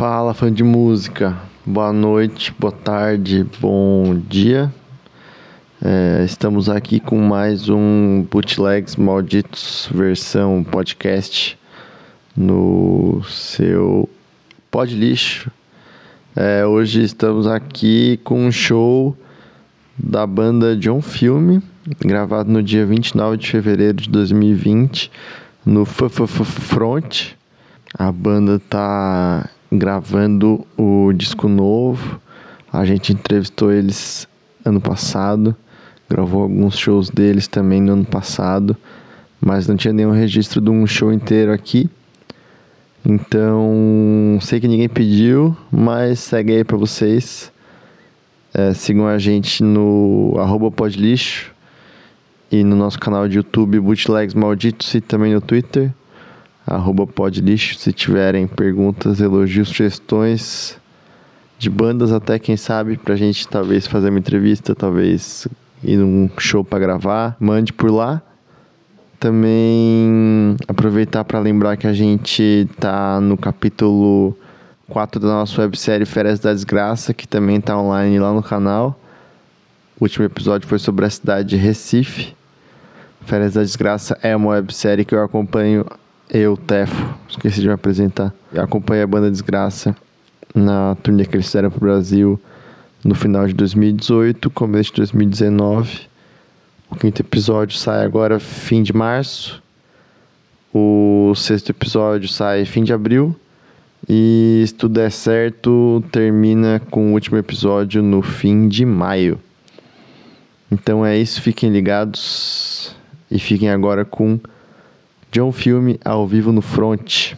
Fala, fã de música. Boa noite, boa tarde, bom dia. É, estamos aqui com mais um Bootlegs Malditos versão podcast no seu pod lixo. É, hoje estamos aqui com um show da banda John Filme, gravado no dia 29 de fevereiro de 2020 no FFF Front. A banda tá gravando o disco novo. A gente entrevistou eles ano passado, gravou alguns shows deles também no ano passado, mas não tinha nenhum registro de um show inteiro aqui. Então, sei que ninguém pediu, mas segue aí pra vocês. É, sigam a gente no arroba podlixo e no nosso canal de YouTube Bootlegs Malditos e também no Twitter arroba podlixo se tiverem perguntas, elogios, sugestões de bandas até quem sabe pra gente talvez fazer uma entrevista, talvez ir num show para gravar, mande por lá. Também aproveitar para lembrar que a gente tá no capítulo 4 da nossa websérie Férias da Desgraça, que também tá online lá no canal. O último episódio foi sobre a cidade de Recife. Férias da Desgraça é uma websérie que eu acompanho, eu, Tefo, esqueci de me apresentar. Eu acompanho a banda Desgraça na turnê que eles fizeram pro Brasil no final de 2018, começo de 2019. O quinto episódio sai agora fim de março. O sexto episódio sai fim de abril. E se tudo der certo, termina com o último episódio no fim de maio. Então é isso, fiquem ligados e fiquem agora com John Filme ao vivo no front.